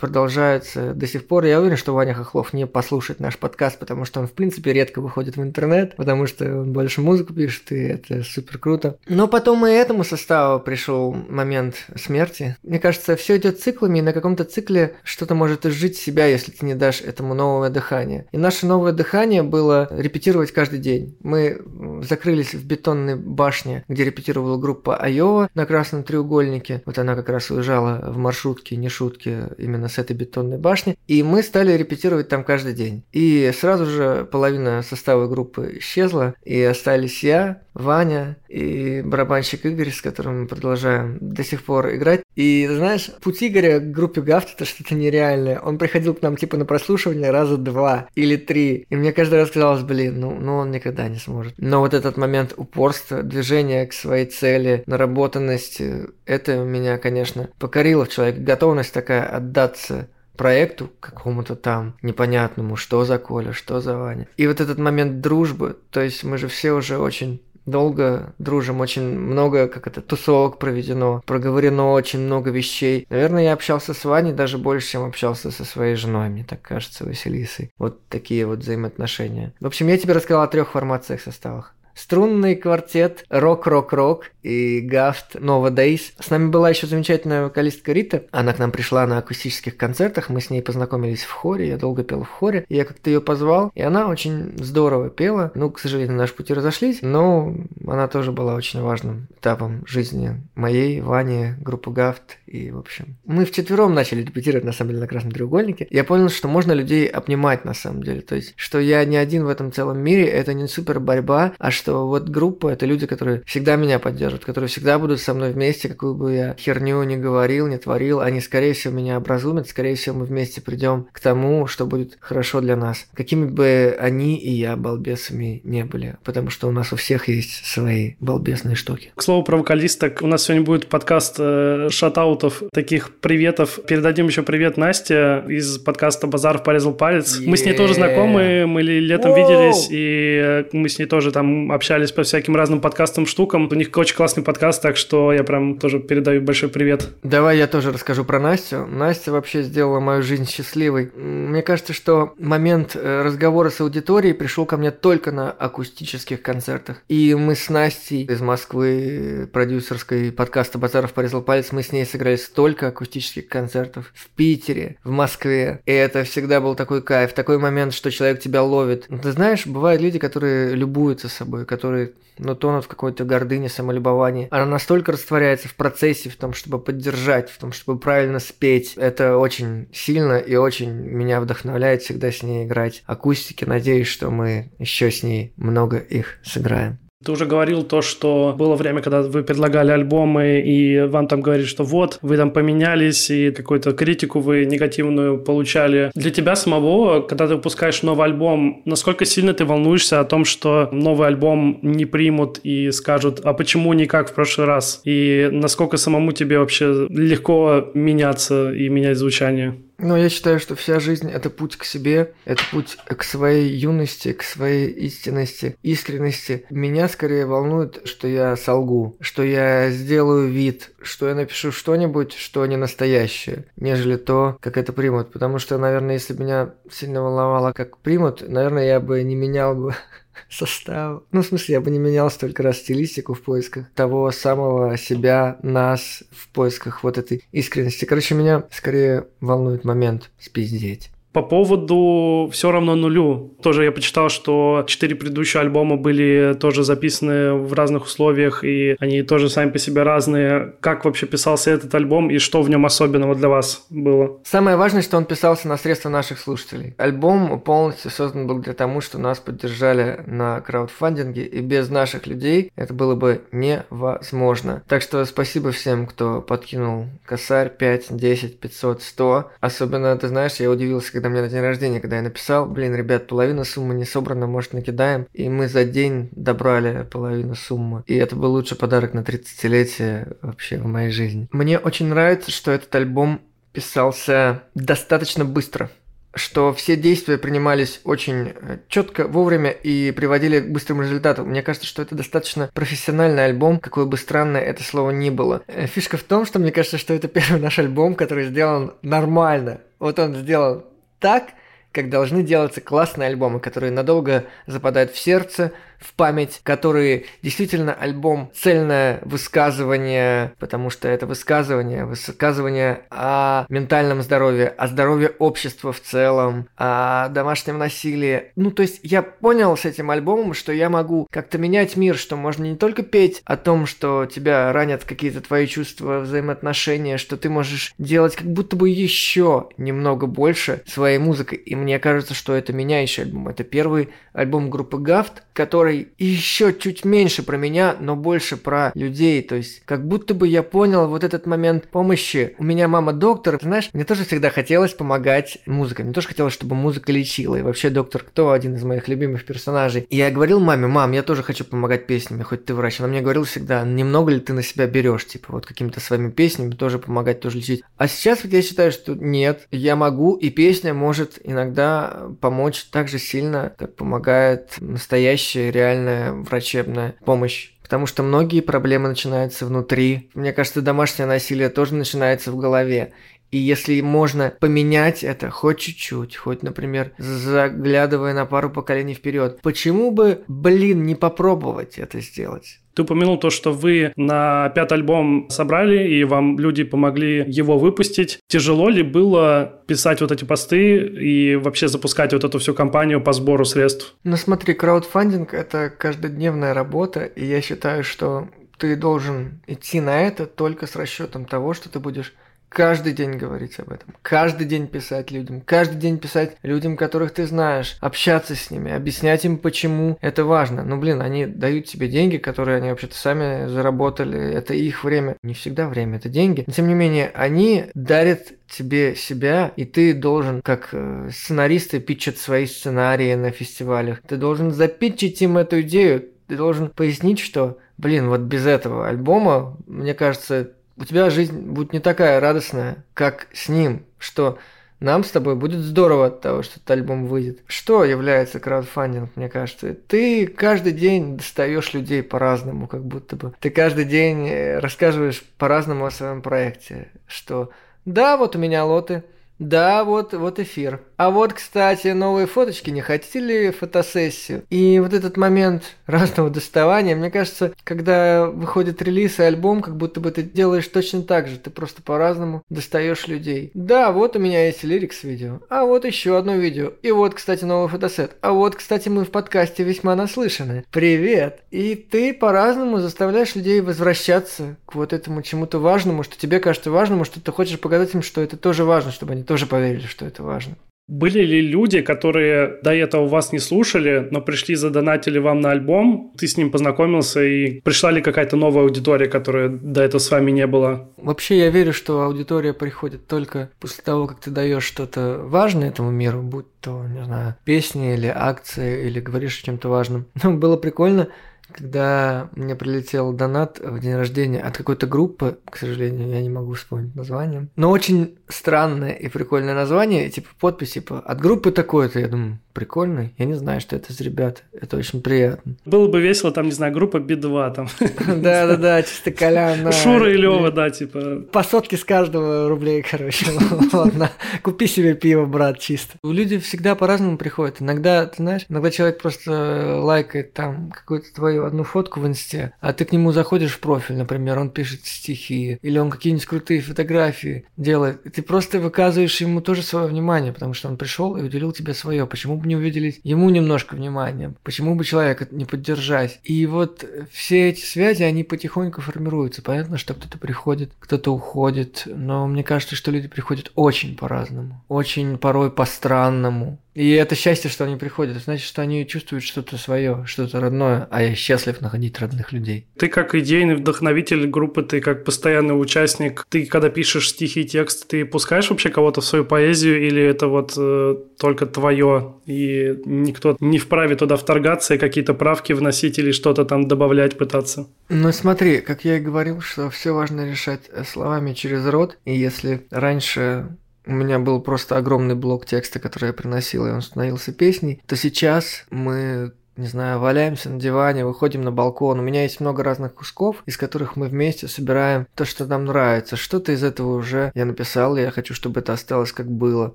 продолжаются до сих пор. Я уверен, что Ваня Хохлов не послушает наш подкаст, потому что он, в принципе, редко выходит в интернет, потому что он больше музыку пишет, и это супер круто. Но потом и этому составу пришел момент смерти. Мне кажется, все идет циклами, и на каком-то цикле что-то может изжить себя, если ты не дашь этому новое дыхание. И наше новое дыхание было репетировать каждый день. Мы закрылись в бетонной башне, где репетировала группа Айова на красном треугольнике. Вот она как раз уезжала в маршрутке, не шутки, именно с этой бетонной башни, и мы стали репетировать там каждый день. И сразу же половина состава группы исчезла, и остались я, Ваня и барабанщик Игорь, с которым мы продолжаем до сих пор играть. И знаешь, путь Игоря к группе Гафт это что-то нереальное. Он приходил к нам типа на прослушивание раза два или три. И мне каждый раз казалось, блин, ну, ну он никогда не сможет. Но вот этот момент упорства, движения к своей цели, наработанность, это меня, конечно, покорило в человеке. Готовность такая отдаться проекту какому-то там непонятному, что за Коля, что за Ваня. И вот этот момент дружбы, то есть мы же все уже очень долго дружим, очень много, как это, тусовок проведено, проговорено очень много вещей. Наверное, я общался с Ваней даже больше, чем общался со своей женой, мне так кажется, Василисой. Вот такие вот взаимоотношения. В общем, я тебе рассказал о трех формациях составах струнный квартет «Рок-рок-рок» и «Гафт Нова Дейс». С нами была еще замечательная вокалистка Рита. Она к нам пришла на акустических концертах, мы с ней познакомились в хоре, я долго пел в хоре. Я как-то ее позвал, и она очень здорово пела. Ну, к сожалению, наши пути разошлись, но она тоже была очень важным этапом жизни моей, Вани, группы «Гафт» и, в общем... Мы вчетвером начали репетировать, на самом деле, на «Красном треугольнике». Я понял, что можно людей обнимать, на самом деле. То есть, что я не один в этом целом мире, это не супер борьба, а что вот группа – это люди, которые всегда меня поддержат, которые всегда будут со мной вместе, какую бы я херню не говорил, не творил, они, скорее всего, меня образумят, скорее всего, мы вместе придем к тому, что будет хорошо для нас. Какими бы они и я балбесами не были, потому что у нас у всех есть свои балбесные штуки. К слову про вокалисток, у нас сегодня будет подкаст э, шатаутов, таких приветов. Передадим еще привет Насте из подкаста «Базаров порезал палец». Yeah. Мы с ней тоже знакомы, мы летом Whoa! виделись, и э, мы с ней тоже там общались по всяким разным подкастам, штукам. У них очень классный подкаст, так что я прям тоже передаю большой привет. Давай я тоже расскажу про Настю. Настя вообще сделала мою жизнь счастливой. Мне кажется, что момент э, разговора с аудиторией пришел ко мне только на акустических концертах. И мы с Настей из Москвы, продюсерской подкаста «Базаров порезал палец», мы с ней сыграли столько акустических концертов в Питере, в Москве. И это всегда был такой кайф, такой момент, что человек тебя ловит. Ты знаешь, бывают люди, которые любуются собой, которые ну, тонут в какой-то гордыне, самолюбовании. Она настолько растворяется в процессе, в том, чтобы поддержать, в том, чтобы правильно спеть. Это очень сильно и очень меня вдохновляет всегда с ней играть акустики. Надеюсь, что мы еще с ней много их сыграем. Ты уже говорил то, что было время, когда вы предлагали альбомы, и вам там говорили, что вот, вы там поменялись, и какую-то критику вы негативную получали. Для тебя самого, когда ты выпускаешь новый альбом, насколько сильно ты волнуешься о том, что новый альбом не примут и скажут, а почему не как в прошлый раз? И насколько самому тебе вообще легко меняться и менять звучание? Но я считаю, что вся жизнь – это путь к себе, это путь к своей юности, к своей истинности, искренности. Меня скорее волнует, что я солгу, что я сделаю вид, что я напишу что-нибудь, что не настоящее, нежели то, как это примут. Потому что, наверное, если бы меня сильно волновало, как примут, наверное, я бы не менял бы состав. Ну, в смысле, я бы не менял столько раз стилистику в поисках того самого себя, нас, в поисках вот этой искренности. Короче, меня скорее волнует момент спиздеть. По поводу «Все равно нулю». Тоже я почитал, что четыре предыдущие альбома были тоже записаны в разных условиях, и они тоже сами по себе разные. Как вообще писался этот альбом, и что в нем особенного для вас было? Самое важное, что он писался на средства наших слушателей. Альбом полностью создан был для того, что нас поддержали на краудфандинге, и без наших людей это было бы невозможно. Так что спасибо всем, кто подкинул косарь 5, 10, 500, 100. Особенно, ты знаешь, я удивился, когда мне на день рождения, когда я написал, блин, ребят, половина суммы не собрана, может, накидаем. И мы за день добрали половину суммы. И это был лучший подарок на 30-летие вообще в моей жизни. Мне очень нравится, что этот альбом писался достаточно быстро что все действия принимались очень э, четко, вовремя и приводили к быстрым результатам. Мне кажется, что это достаточно профессиональный альбом, какое бы странное это слово ни было. Э, фишка в том, что мне кажется, что это первый наш альбом, который сделан нормально. Вот он сделан так, как должны делаться классные альбомы, которые надолго западают в сердце, в память, которые действительно альбом цельное высказывание, потому что это высказывание, высказывание о ментальном здоровье, о здоровье общества в целом, о домашнем насилии. Ну, то есть я понял с этим альбомом, что я могу как-то менять мир, что можно не только петь о том, что тебя ранят какие-то твои чувства, взаимоотношения, что ты можешь делать как будто бы еще немного больше своей музыкой. И мне кажется, что это меняющий альбом. Это первый альбом группы Гафт, который который еще чуть меньше про меня, но больше про людей. То есть, как будто бы я понял вот этот момент помощи. У меня мама доктор, знаешь, мне тоже всегда хотелось помогать музыкой. Мне тоже хотелось, чтобы музыка лечила. И вообще доктор Кто один из моих любимых персонажей. И я говорил маме, мам, я тоже хочу помогать песнями, хоть ты врач. Она мне говорила всегда, немного ли ты на себя берешь, типа вот какими-то своими песнями тоже помогать, тоже лечить. А сейчас вот я считаю, что нет, я могу, и песня может иногда помочь так же сильно, как помогает настоящая реальная врачебная помощь. Потому что многие проблемы начинаются внутри. Мне кажется, домашнее насилие тоже начинается в голове. И если можно поменять это хоть чуть-чуть, хоть, например, заглядывая на пару поколений вперед, почему бы, блин, не попробовать это сделать? Ты упомянул то, что вы на пятый альбом собрали, и вам люди помогли его выпустить. Тяжело ли было писать вот эти посты и вообще запускать вот эту всю кампанию по сбору средств? Ну смотри, краудфандинг – это каждодневная работа, и я считаю, что ты должен идти на это только с расчетом того, что ты будешь каждый день говорить об этом, каждый день писать людям, каждый день писать людям, которых ты знаешь, общаться с ними, объяснять им, почему это важно. Ну, блин, они дают тебе деньги, которые они вообще-то сами заработали, это их время. Не всегда время, это деньги. Но, тем не менее, они дарят тебе себя, и ты должен, как э, сценаристы, питчат свои сценарии на фестивалях. Ты должен запитчить им эту идею, ты должен пояснить, что, блин, вот без этого альбома, мне кажется, у тебя жизнь будет не такая радостная, как с ним, что Нам с тобой будет здорово от того, что этот альбом выйдет. Что является краудфандинг, мне кажется? Ты каждый день достаешь людей по-разному, как будто бы. Ты каждый день э, рассказываешь по-разному о своем проекте, что да, вот у меня лоты, да, вот, вот эфир. А вот, кстати, новые фоточки, не хотите ли фотосессию? И вот этот момент разного доставания, мне кажется, когда выходит релиз и альбом, как будто бы ты делаешь точно так же, ты просто по-разному достаешь людей. Да, вот у меня есть лирикс видео, а вот еще одно видео, и вот, кстати, новый фотосет, а вот, кстати, мы в подкасте весьма наслышаны. Привет! И ты по-разному заставляешь людей возвращаться к вот этому чему-то важному, что тебе кажется важным, что ты хочешь показать им, что это тоже важно, чтобы они тоже поверили, что это важно. Были ли люди, которые до этого вас не слушали, но пришли, задонатили вам на альбом, ты с ним познакомился, и пришла ли какая-то новая аудитория, которая до этого с вами не была? Вообще я верю, что аудитория приходит только после того, как ты даешь что-то важное этому миру, будь то, не знаю, песни или акции, или говоришь о чем-то важном. Ну, было прикольно, когда мне прилетел донат в день рождения от какой-то группы, к сожалению, я не могу вспомнить название, но очень странное и прикольное название, типа подпись, типа от группы такой-то, я думаю, прикольно, я не знаю, что это за ребята, это очень приятно. Было бы весело, там, не знаю, группа Би-2 там. Да-да-да, чисто Колян. Шура и Лёва, да, типа. По сотке с каждого рублей, короче, ладно, купи себе пиво, брат, чисто. Люди всегда по-разному приходят, иногда, ты знаешь, иногда человек просто лайкает там какую-то твою одну фотку в инсте, а ты к нему заходишь в профиль, например, он пишет стихи, или он какие-нибудь крутые фотографии делает, и ты просто выказываешь ему тоже свое внимание, потому что он пришел и уделил тебе свое. Почему бы не уделить ему немножко внимания? Почему бы человека не поддержать? И вот все эти связи, они потихоньку формируются. Понятно, что кто-то приходит, кто-то уходит, но мне кажется, что люди приходят очень по-разному, очень порой по-странному. И это счастье, что они приходят. Значит, что они чувствуют что-то свое, что-то родное, а я счастлив находить родных людей. Ты как идейный вдохновитель группы, ты как постоянный участник, ты когда пишешь стихи, текст, ты пускаешь вообще кого-то в свою поэзию или это вот э, только твое, и никто не вправе туда вторгаться и какие-то правки вносить или что-то там добавлять пытаться? Ну смотри, как я и говорил, что все важно решать словами через рот, и если раньше у меня был просто огромный блок текста, который я приносил, и он становился песней, то сейчас мы не знаю, валяемся на диване, выходим на балкон. У меня есть много разных кусков, из которых мы вместе собираем то, что нам нравится. Что-то из этого уже я написал, и я хочу, чтобы это осталось как было.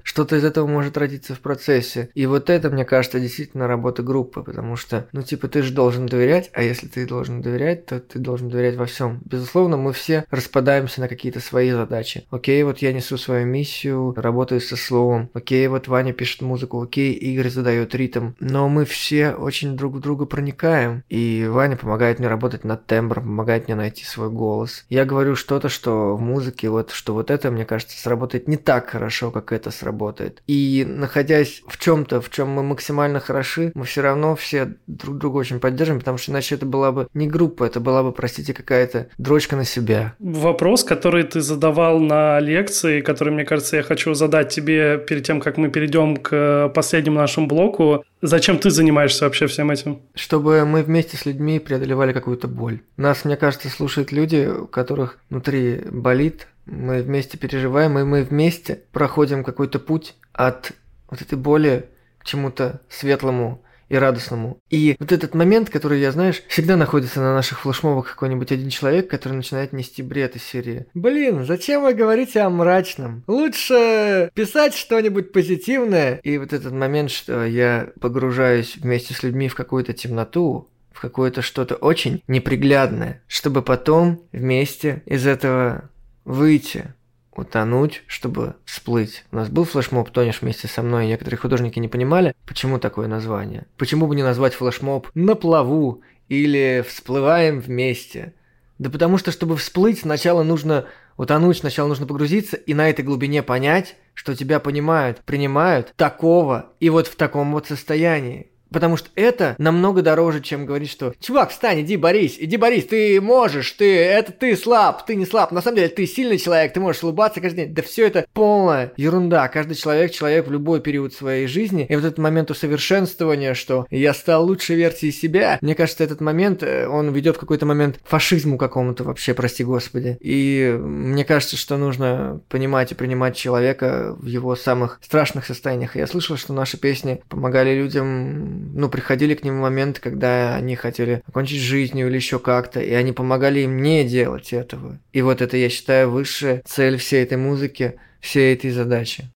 Что-то из этого может родиться в процессе. И вот это, мне кажется, действительно работа группы, потому что, ну, типа, ты же должен доверять, а если ты должен доверять, то ты должен доверять во всем. Безусловно, мы все распадаемся на какие-то свои задачи. Окей, вот я несу свою миссию, работаю со словом. Окей, вот Ваня пишет музыку. Окей, Игорь задает ритм. Но мы все очень друг в друга проникаем. И Ваня помогает мне работать над тембром, помогает мне найти свой голос. Я говорю что-то, что в музыке, вот, что вот это, мне кажется, сработает не так хорошо, как это сработает. И находясь в чем-то, в чем мы максимально хороши, мы все равно все друг друга очень поддерживаем, потому что иначе это была бы не группа, это была бы, простите, какая-то дрочка на себя. Вопрос, который ты задавал на лекции, который, мне кажется, я хочу задать тебе перед тем, как мы перейдем к последнему нашему блоку. Зачем ты занимаешься вообще всем этим? Чтобы мы вместе с людьми преодолевали какую-то боль. Нас, мне кажется, слушают люди, у которых внутри болит, мы вместе переживаем, и мы вместе проходим какой-то путь от вот этой боли к чему-то светлому, и радостному. И вот этот момент, который, я знаешь, всегда находится на наших флешмобах какой-нибудь один человек, который начинает нести бред из серии. Блин, зачем вы говорите о мрачном? Лучше писать что-нибудь позитивное. И вот этот момент, что я погружаюсь вместе с людьми в какую-то темноту, в какое-то что-то очень неприглядное, чтобы потом вместе из этого выйти утонуть, чтобы всплыть. У нас был флешмоб «Тонешь вместе со мной», и некоторые художники не понимали, почему такое название. Почему бы не назвать флешмоб «На плаву» или «Всплываем вместе». Да потому что, чтобы всплыть, сначала нужно утонуть, сначала нужно погрузиться и на этой глубине понять, что тебя понимают, принимают такого и вот в таком вот состоянии. Потому что это намного дороже, чем говорить, что «Чувак, встань, иди борись, иди борись, ты можешь, ты, это ты слаб, ты не слаб, на самом деле ты сильный человек, ты можешь улыбаться каждый день». Да все это полная ерунда. Каждый человек человек в любой период своей жизни. И вот этот момент усовершенствования, что я стал лучшей версией себя, мне кажется, этот момент, э, он ведет в какой-то момент фашизму какому-то вообще, прости господи. И мне кажется, что нужно понимать и принимать человека в его самых страшных состояниях. Я слышал, что наши песни помогали людям, ну, приходили к ним моменты, когда они хотели окончить жизнью или еще как-то, и они помогали им не делать этого. И вот это, я считаю, высшая цель всей этой музыки, всей этой задачи.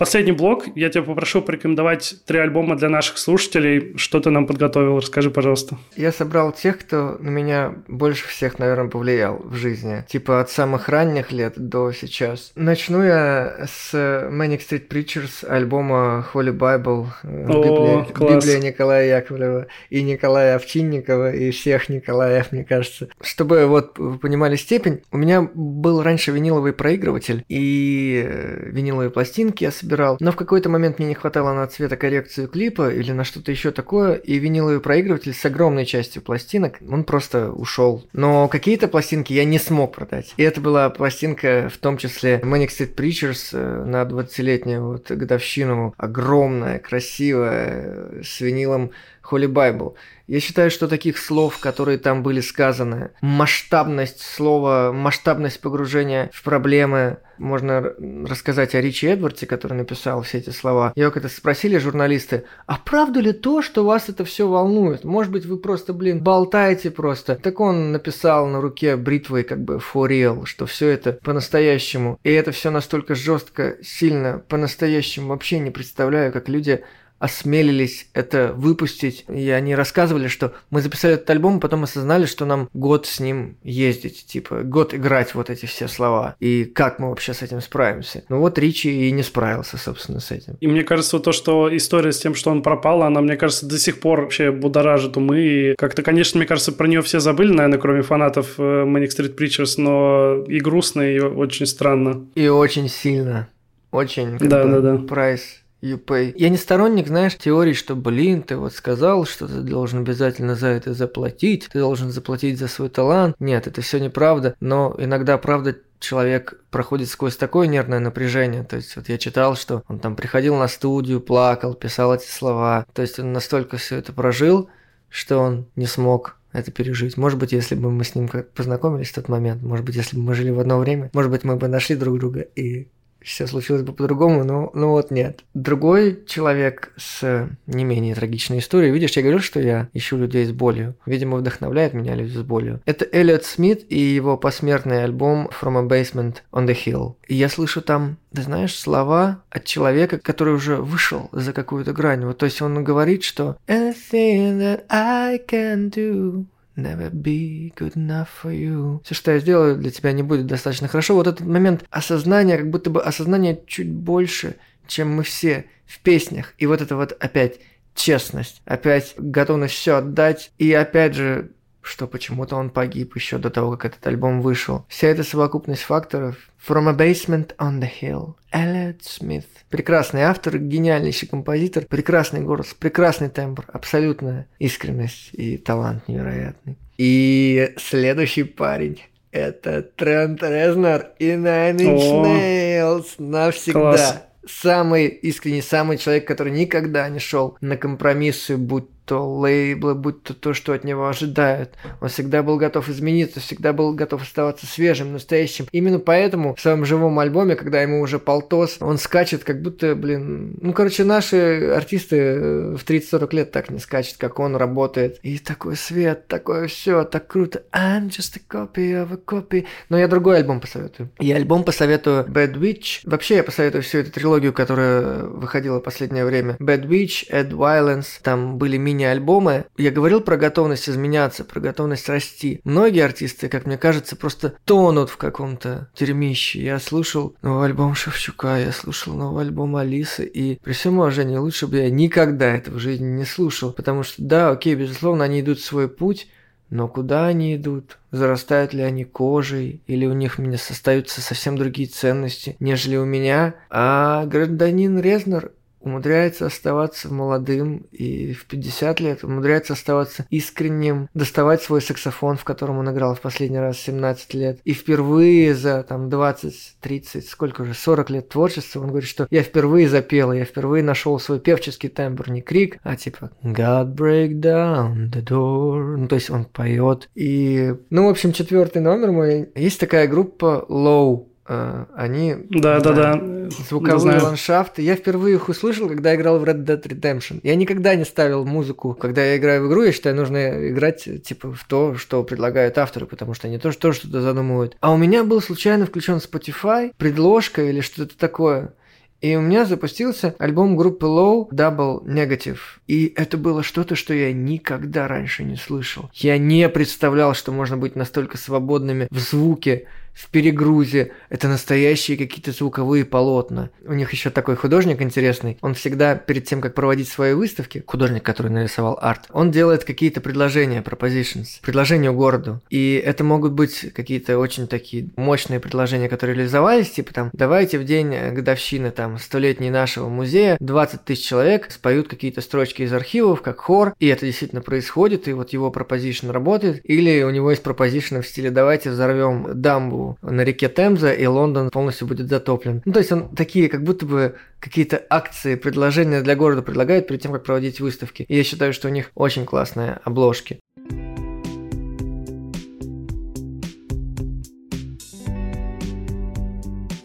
Последний блок. Я тебя попрошу порекомендовать три альбома для наших слушателей. Что ты нам подготовил? Расскажи, пожалуйста. Я собрал тех, кто на меня больше всех, наверное, повлиял в жизни. Типа от самых ранних лет до сейчас. Начну я с Manic Street Preachers альбома Holy Bible. О, Библия, класс. Библия Николая Яковлева и Николая Овчинникова и всех Николаев, мне кажется. Чтобы вот вы понимали степень, у меня был раньше виниловый проигрыватель и э, виниловые пластинки я собирал собирал, но в какой-то момент мне не хватало на цветокоррекцию клипа или на что-то еще такое, и виниловый проигрыватель с огромной частью пластинок, он просто ушел. Но какие-то пластинки я не смог продать. И это была пластинка, в том числе Manic Street Preachers э, на 20-летнюю вот годовщину, огромная, красивая, с винилом Holy Bible. Я считаю, что таких слов, которые там были сказаны, масштабность слова, масштабность погружения в проблемы, можно рассказать о Ричи Эдвардсе, который написал все эти слова. Его когда спросили журналисты, а правда ли то, что вас это все волнует? Может быть, вы просто, блин, болтаете просто. Так он написал на руке бритвой как бы for real, что все это по-настоящему. И это все настолько жестко, сильно, по-настоящему. Вообще не представляю, как люди осмелились это выпустить. И они рассказывали, что мы записали этот альбом, а потом осознали, что нам год с ним ездить, типа год играть вот эти все слова. И как мы вообще с этим справимся? Ну вот Ричи и не справился, собственно, с этим. И мне кажется, то, что история с тем, что он пропал, она, мне кажется, до сих пор вообще будоражит умы. И как-то, конечно, мне кажется, про нее все забыли, наверное, кроме фанатов э, Manic Street Preachers, но и грустно, и очень странно. И очень сильно. Очень. Да, бы, да, да. Прайс YouPay. Я не сторонник, знаешь, теории, что, блин, ты вот сказал, что ты должен обязательно за это заплатить, ты должен заплатить за свой талант. Нет, это все неправда, но иногда правда человек проходит сквозь такое нервное напряжение. То есть вот я читал, что он там приходил на студию, плакал, писал эти слова. То есть он настолько все это прожил, что он не смог это пережить. Может быть, если бы мы с ним познакомились в тот момент, может быть, если бы мы жили в одно время, может быть, мы бы нашли друг друга и все случилось бы по-другому, но ну вот нет. Другой человек с не менее трагичной историей, видишь, я говорил, что я ищу людей с болью. Видимо, вдохновляет меня люди с болью. Это Эллиот Смит и его посмертный альбом From a Basement on the Hill. И я слышу там, ты знаешь, слова от человека, который уже вышел за какую-то грань. Вот, то есть он говорит, что Anything that I can do never be good enough for you. Все, что я сделаю для тебя, не будет достаточно хорошо. Вот этот момент осознания, как будто бы осознание чуть больше, чем мы все в песнях. И вот это вот опять честность, опять готовность все отдать. И опять же, что почему-то он погиб еще до того, как этот альбом вышел. Вся эта совокупность факторов From a Basement on the Hill. Эллиот Смит. Прекрасный автор, гениальнейший композитор, прекрасный голос, прекрасный тембр, абсолютная искренность и талант невероятный. И следующий парень это Трент Резнер и Nine Inch Nails навсегда. Класс. Самый искренний, самый человек, который никогда не шел на компромиссы, будь то лейблы, будь то то, что от него ожидают. Он всегда был готов измениться, всегда был готов оставаться свежим, настоящим. Именно поэтому в своем живом альбоме, когда ему уже полтос, он скачет, как будто, блин... Ну, короче, наши артисты э, в 30-40 лет так не скачут, как он работает. И такой свет, такое все, так круто. I'm just a copy of a copy. Но я другой альбом посоветую. Я альбом посоветую Bad Witch. Вообще я посоветую всю эту трилогию, которая выходила в последнее время. Bad Witch, Ed Violence, там были мини мини-альбомы, я говорил про готовность изменяться, про готовность расти. Многие артисты, как мне кажется, просто тонут в каком-то дерьмище. Я слушал новый альбом Шевчука, я слушал новый альбом Алисы, и при всем уважении лучше бы я никогда этого в жизни не слушал, потому что, да, окей, безусловно, они идут свой путь, но куда они идут? Зарастают ли они кожей? Или у них меня остаются совсем другие ценности, нежели у меня? А гражданин Резнер умудряется оставаться молодым и в 50 лет умудряется оставаться искренним, доставать свой саксофон, в котором он играл в последний раз 17 лет. И впервые за там 20, 30, сколько уже, 40 лет творчества, он говорит, что я впервые запел, я впервые нашел свой певческий тембр, не крик, а типа God break down the door. Ну, то есть он поет. И, ну, в общем, четвертый номер мой. Есть такая группа Low, они... Да, да, да. Звуковые ландшафты. Я впервые их услышал, когда играл в Red Dead Redemption. Я никогда не ставил музыку. Когда я играю в игру, я считаю, нужно играть типа в то, что предлагают авторы, потому что они тоже, тоже что-то задумывают. А у меня был случайно включен Spotify, предложка или что-то такое. И у меня запустился альбом группы Low Double Negative. И это было что-то, что я никогда раньше не слышал. Я не представлял, что можно быть настолько свободными в звуке, в перегрузе. Это настоящие какие-то звуковые полотна. У них еще такой художник интересный. Он всегда перед тем, как проводить свои выставки, художник, который нарисовал арт, он делает какие-то предложения, propositions, предложения городу. И это могут быть какие-то очень такие мощные предложения, которые реализовались, типа там, давайте в день годовщины там столетней нашего музея 20 тысяч человек споют какие-то строчки из архивов, как хор, и это действительно происходит, и вот его proposition работает. Или у него есть пропозишн в стиле давайте взорвем дамбу на реке Темза, и Лондон полностью будет затоплен. Ну, то есть он такие, как будто бы какие-то акции, предложения для города предлагает перед тем, как проводить выставки. И я считаю, что у них очень классные обложки.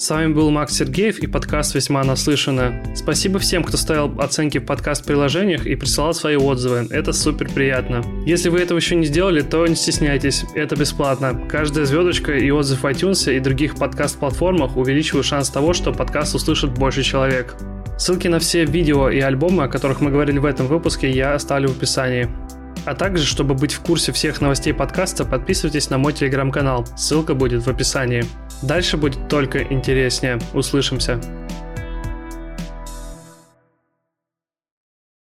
С вами был Макс Сергеев и подкаст «Весьма наслышано». Спасибо всем, кто ставил оценки в подкаст-приложениях и присылал свои отзывы. Это супер приятно. Если вы этого еще не сделали, то не стесняйтесь. Это бесплатно. Каждая звездочка и отзыв в iTunes и других подкаст-платформах увеличивают шанс того, что подкаст услышит больше человек. Ссылки на все видео и альбомы, о которых мы говорили в этом выпуске, я оставлю в описании. А также, чтобы быть в курсе всех новостей подкаста, подписывайтесь на мой телеграм-канал. Ссылка будет в описании. Дальше будет только интереснее. Услышимся.